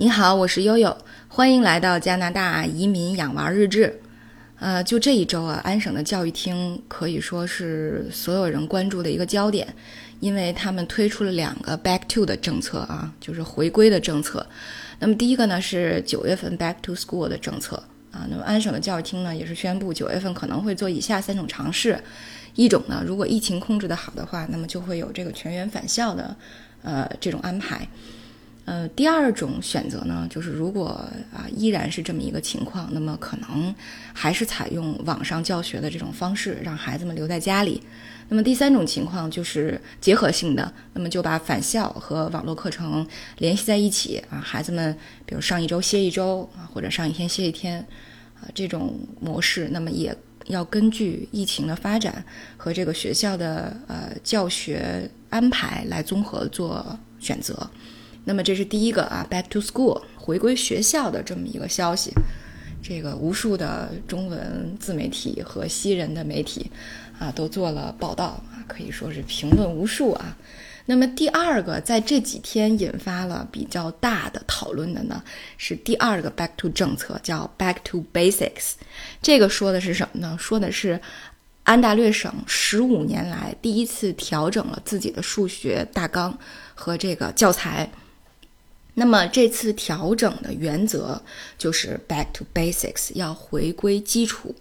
你好，我是悠悠，欢迎来到加拿大移民养娃日志。呃，就这一周啊，安省的教育厅可以说是所有人关注的一个焦点，因为他们推出了两个 Back to 的政策啊，就是回归的政策。那么第一个呢是九月份 Back to School 的政策啊，那么安省的教育厅呢也是宣布九月份可能会做以下三种尝试，一种呢如果疫情控制的好的话，那么就会有这个全员返校的呃这种安排。呃，第二种选择呢，就是如果啊依然是这么一个情况，那么可能还是采用网上教学的这种方式，让孩子们留在家里。那么第三种情况就是结合性的，那么就把返校和网络课程联系在一起啊，孩子们比如上一周歇一周啊，或者上一天歇一天啊，这种模式，那么也要根据疫情的发展和这个学校的呃教学安排来综合做选择。那么这是第一个啊，back to school 回归学校的这么一个消息，这个无数的中文自媒体和西人的媒体啊都做了报道啊，可以说是评论无数啊。那么第二个在这几天引发了比较大的讨论的呢，是第二个 back to 政策，叫 back to basics。这个说的是什么呢？说的是安大略省十五年来第一次调整了自己的数学大纲和这个教材。那么这次调整的原则就是 back to basics，要回归基础。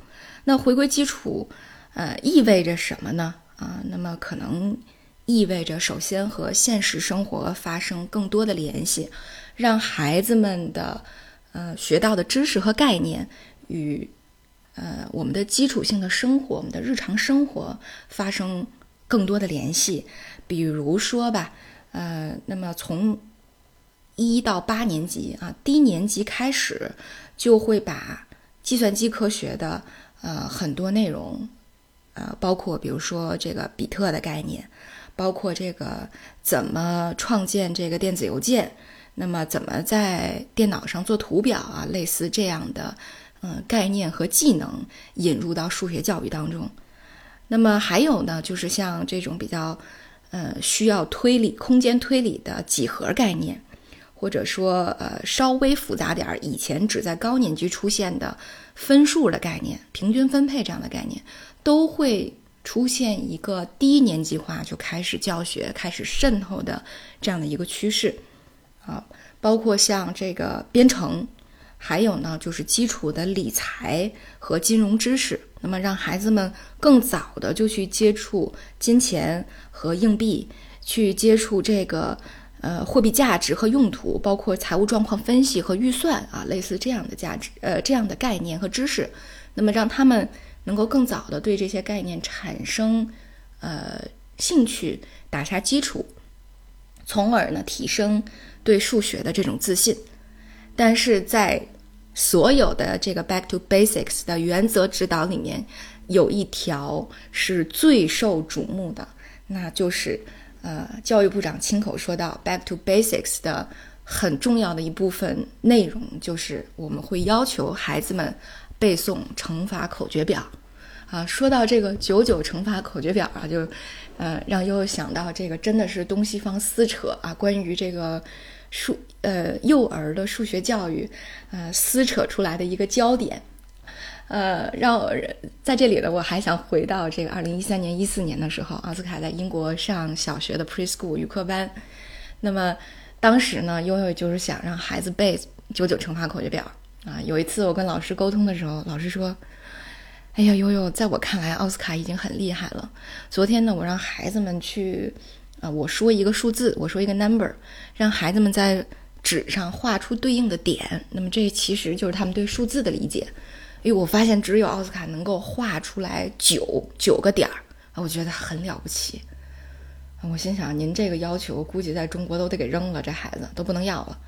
那回归基础，呃，意味着什么呢？啊，那么可能意味着首先和现实生活发生更多的联系，让孩子们的呃学到的知识和概念与呃我们的基础性的生活、我们的日常生活发生更多的联系。比如说吧，呃，那么从一到八年级啊，低年级开始就会把计算机科学的呃很多内容，呃，包括比如说这个比特的概念，包括这个怎么创建这个电子邮件，那么怎么在电脑上做图表啊，类似这样的嗯概念和技能引入到数学教育当中。那么还有呢，就是像这种比较呃需要推理、空间推理的几何概念。或者说，呃，稍微复杂点儿，以前只在高年级出现的分数的概念、平均分配这样的概念，都会出现一个低年级化就开始教学、开始渗透的这样的一个趋势，啊，包括像这个编程，还有呢就是基础的理财和金融知识，那么让孩子们更早的就去接触金钱和硬币，去接触这个。呃，货币价值和用途，包括财务状况分析和预算啊，类似这样的价值，呃，这样的概念和知识，那么让他们能够更早的对这些概念产生呃兴趣，打下基础，从而呢提升对数学的这种自信。但是在所有的这个 back to basics 的原则指导里面，有一条是最受瞩目的，那就是。呃，教育部长亲口说到，Back to Basics 的很重要的一部分内容就是我们会要求孩子们背诵乘法口诀表。啊，说到这个九九乘法口诀表啊，就呃让悠悠想到这个真的是东西方撕扯啊，关于这个数呃幼儿的数学教育呃撕扯出来的一个焦点。呃，让在这里呢，我还想回到这个二零一三年、一四年的时候，奥斯卡在英国上小学的 preschool 语课班。那么当时呢，悠悠就是想让孩子背九九乘法口诀表啊。有一次我跟老师沟通的时候，老师说：“哎呀，悠悠，在我看来，奥斯卡已经很厉害了。昨天呢，我让孩子们去啊，我说一个数字，我说一个 number，让孩子们在纸上画出对应的点。那么这其实就是他们对数字的理解。”因为我发现只有奥斯卡能够画出来九九个点儿，我觉得很了不起。我心想，您这个要求估计在中国都得给扔了，这孩子都不能要了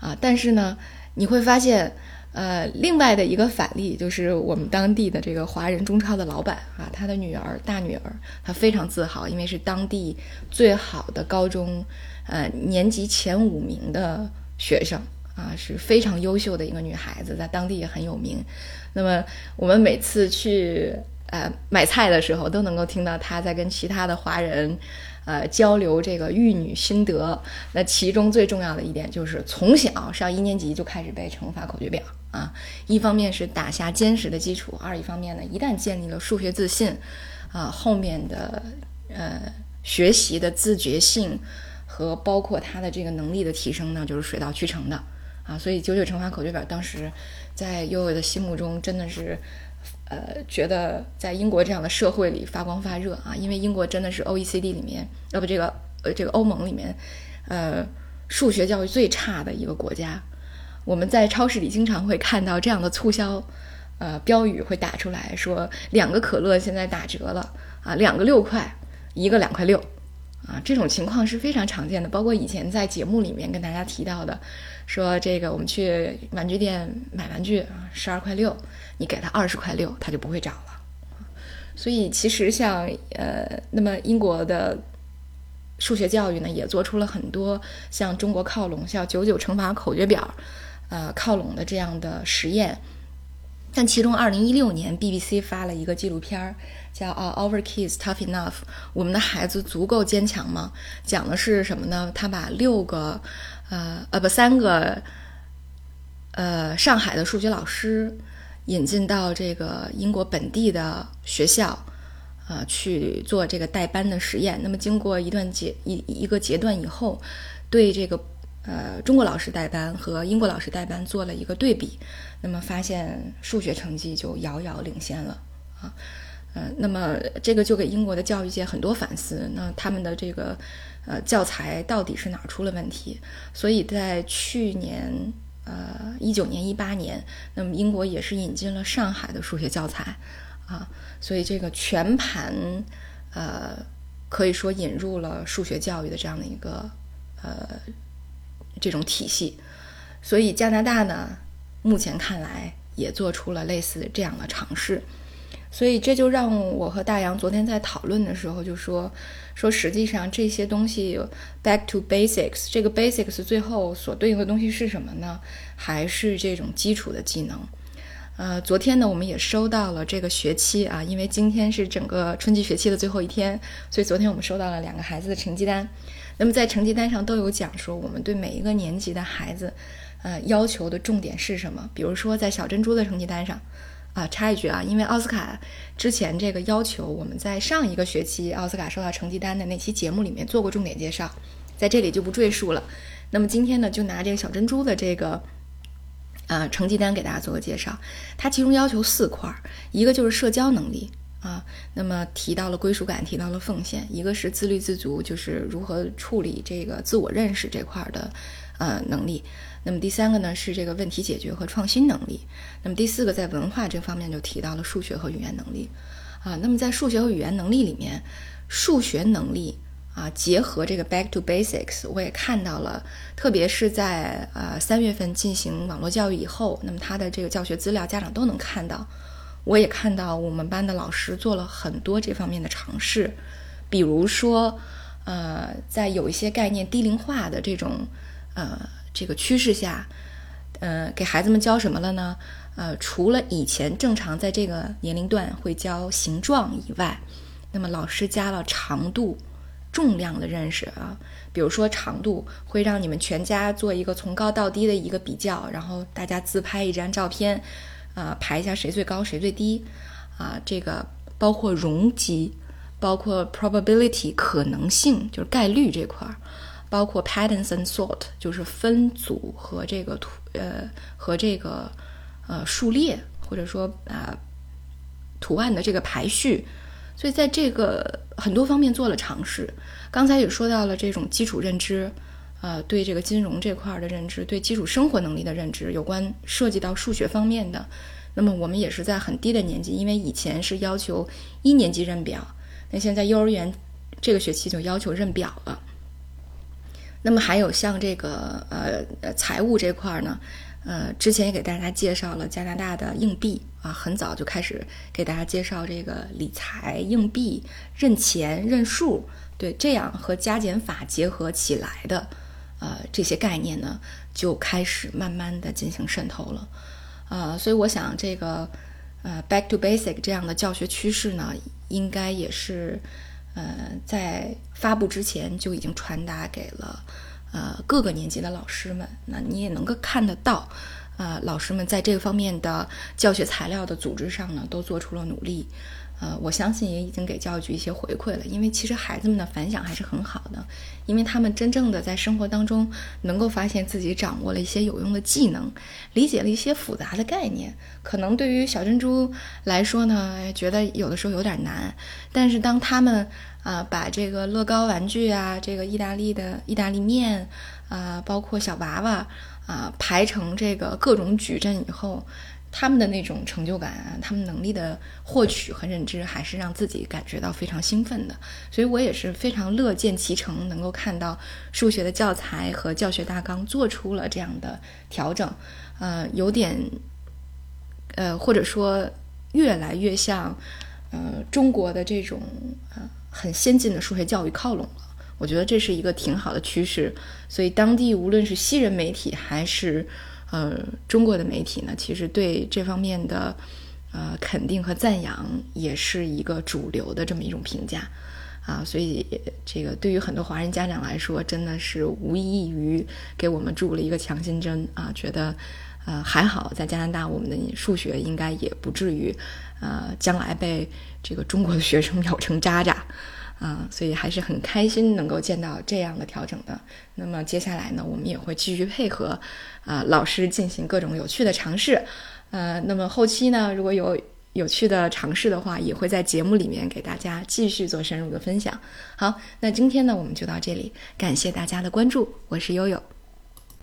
啊。但是呢，你会发现，呃，另外的一个反例就是我们当地的这个华人中超的老板啊，他的女儿大女儿，她非常自豪，因为是当地最好的高中，呃，年级前五名的学生。啊，是非常优秀的一个女孩子，在当地也很有名。那么我们每次去呃买菜的时候，都能够听到她在跟其他的华人呃交流这个育女心得。那其中最重要的一点就是从小上一年级就开始背乘法口诀表啊，一方面是打下坚实的基础，二一方面呢，一旦建立了数学自信，啊，后面的呃学习的自觉性和包括他的这个能力的提升呢，就是水到渠成的啊。所以九九乘法口诀表当时在悠悠的心目中真的是。呃，觉得在英国这样的社会里发光发热啊，因为英国真的是 O E C D 里面，要不这个呃这个欧盟里面，呃数学教育最差的一个国家。我们在超市里经常会看到这样的促销，呃标语会打出来说两个可乐现在打折了啊，两个六块，一个两块六。啊，这种情况是非常常见的，包括以前在节目里面跟大家提到的，说这个我们去玩具店买玩具啊，十二块六，你给他二十块六，他就不会找了。所以其实像呃，那么英国的数学教育呢，也做出了很多向中国靠拢、像九九乘法口诀表，呃靠拢的这样的实验。但其中，二零一六年 BBC 发了一个纪录片儿，叫《啊 Our Kids Tough Enough》，我们的孩子足够坚强吗？讲的是什么呢？他把六个，呃呃不三个，呃上海的数学老师引进到这个英国本地的学校，呃去做这个代班的实验。那么经过一段阶一一个阶段以后，对这个。呃，中国老师带班和英国老师带班做了一个对比，那么发现数学成绩就遥遥领先了啊。呃，那么这个就给英国的教育界很多反思。那他们的这个呃教材到底是哪出了问题？所以在去年呃一九年、一八年，那么英国也是引进了上海的数学教材啊。所以这个全盘呃可以说引入了数学教育的这样的一个呃。这种体系，所以加拿大呢，目前看来也做出了类似这样的尝试，所以这就让我和大洋昨天在讨论的时候就说，说实际上这些东西 back to basics，这个 basics 最后所对应的东西是什么呢？还是这种基础的技能？呃，昨天呢，我们也收到了这个学期啊，因为今天是整个春季学期的最后一天，所以昨天我们收到了两个孩子的成绩单。那么在成绩单上都有讲说，我们对每一个年级的孩子，呃，要求的重点是什么？比如说在小珍珠的成绩单上，啊，插一句啊，因为奥斯卡之前这个要求，我们在上一个学期奥斯卡收到成绩单的那期节目里面做过重点介绍，在这里就不赘述了。那么今天呢，就拿这个小珍珠的这个，呃，成绩单给大家做个介绍。它其中要求四块，一个就是社交能力。啊，那么提到了归属感，提到了奉献，一个是自律自足，就是如何处理这个自我认识这块的呃能力。那么第三个呢是这个问题解决和创新能力。那么第四个在文化这方面就提到了数学和语言能力。啊，那么在数学和语言能力里面，数学能力啊结合这个 back to basics，我也看到了，特别是在呃三月份进行网络教育以后，那么他的这个教学资料家长都能看到。我也看到我们班的老师做了很多这方面的尝试，比如说，呃，在有一些概念低龄化的这种呃这个趋势下，呃，给孩子们教什么了呢？呃，除了以前正常在这个年龄段会教形状以外，那么老师加了长度、重量的认识啊，比如说长度会让你们全家做一个从高到低的一个比较，然后大家自拍一张照片。啊，排一下谁最高谁最低，啊，这个包括容积，包括 probability 可能性，就是概率这块儿，包括 patterns and sort 就是分组和这个图呃和这个呃数列或者说啊图案的这个排序，所以在这个很多方面做了尝试。刚才也说到了这种基础认知。呃，对这个金融这块的认知，对基础生活能力的认知，有关涉及到数学方面的，那么我们也是在很低的年纪，因为以前是要求一年级认表，那现在幼儿园这个学期就要求认表了。那么还有像这个呃呃财务这块呢，呃，之前也给大家介绍了加拿大的硬币啊，很早就开始给大家介绍这个理财硬币认钱认数，对，这样和加减法结合起来的。呃，这些概念呢，就开始慢慢的进行渗透了，呃，所以我想这个呃，back to basic 这样的教学趋势呢，应该也是呃，在发布之前就已经传达给了呃各个年级的老师们。那你也能够看得到，呃，老师们在这个方面的教学材料的组织上呢，都做出了努力。呃，我相信也已经给教育局一些回馈了，因为其实孩子们的反响还是很好的，因为他们真正的在生活当中能够发现自己掌握了一些有用的技能，理解了一些复杂的概念。可能对于小珍珠来说呢，觉得有的时候有点难，但是当他们啊把这个乐高玩具啊，这个意大利的意大利面啊，包括小娃娃啊排成这个各种矩阵以后。他们的那种成就感，他们能力的获取和认知，还是让自己感觉到非常兴奋的。所以我也是非常乐见其成，能够看到数学的教材和教学大纲做出了这样的调整，呃，有点，呃，或者说越来越向，呃，中国的这种呃很先进的数学教育靠拢了。我觉得这是一个挺好的趋势。所以当地无论是西人媒体还是。呃，中国的媒体呢，其实对这方面的呃肯定和赞扬，也是一个主流的这么一种评价啊。所以这个对于很多华人家长来说，真的是无异于给我们注了一个强心针啊。觉得呃还好，在加拿大，我们的数学应该也不至于呃将来被这个中国的学生咬成渣渣。啊，所以还是很开心能够见到这样的调整的。那么接下来呢，我们也会继续配合啊老师进行各种有趣的尝试。呃，那么后期呢，如果有有趣的尝试的话，也会在节目里面给大家继续做深入的分享。好，那今天呢，我们就到这里，感谢大家的关注，我是悠悠。